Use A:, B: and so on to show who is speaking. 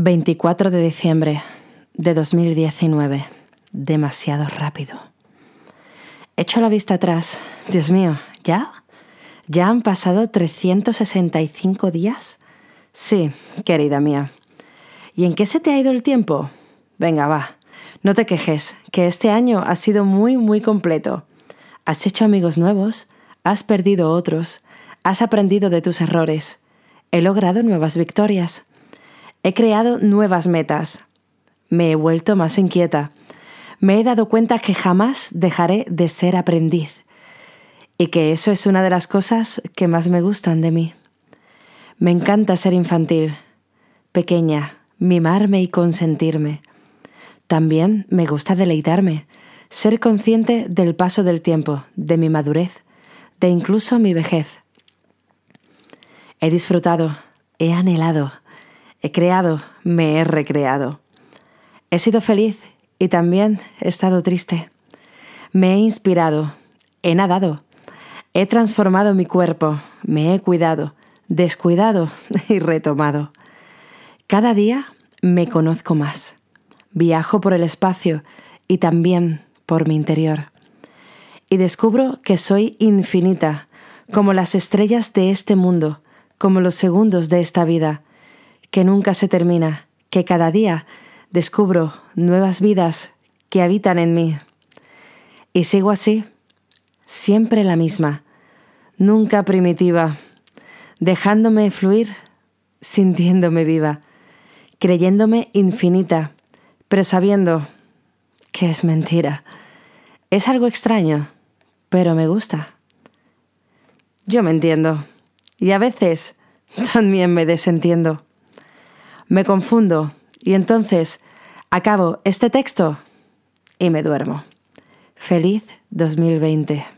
A: 24 de diciembre de 2019. Demasiado rápido. Echo la vista atrás. Dios mío, ¿ya? ¿Ya han pasado 365 días? Sí, querida mía. ¿Y en qué se te ha ido el tiempo? Venga, va. No te quejes, que este año ha sido muy, muy completo. Has hecho amigos nuevos, has perdido otros, has aprendido de tus errores. He logrado nuevas victorias. He creado nuevas metas. Me he vuelto más inquieta. Me he dado cuenta que jamás dejaré de ser aprendiz y que eso es una de las cosas que más me gustan de mí. Me encanta ser infantil, pequeña, mimarme y consentirme. También me gusta deleitarme, ser consciente del paso del tiempo, de mi madurez, de incluso mi vejez. He disfrutado, he anhelado, He creado, me he recreado. He sido feliz y también he estado triste. Me he inspirado, he nadado, he transformado mi cuerpo, me he cuidado, descuidado y retomado. Cada día me conozco más. Viajo por el espacio y también por mi interior. Y descubro que soy infinita, como las estrellas de este mundo, como los segundos de esta vida, que nunca se termina, que cada día descubro nuevas vidas que habitan en mí. Y sigo así, siempre la misma, nunca primitiva, dejándome fluir, sintiéndome viva, creyéndome infinita, pero sabiendo que es mentira. Es algo extraño, pero me gusta. Yo me entiendo, y a veces también me desentiendo me confundo y entonces acabo este texto y me duermo. Feliz 2020.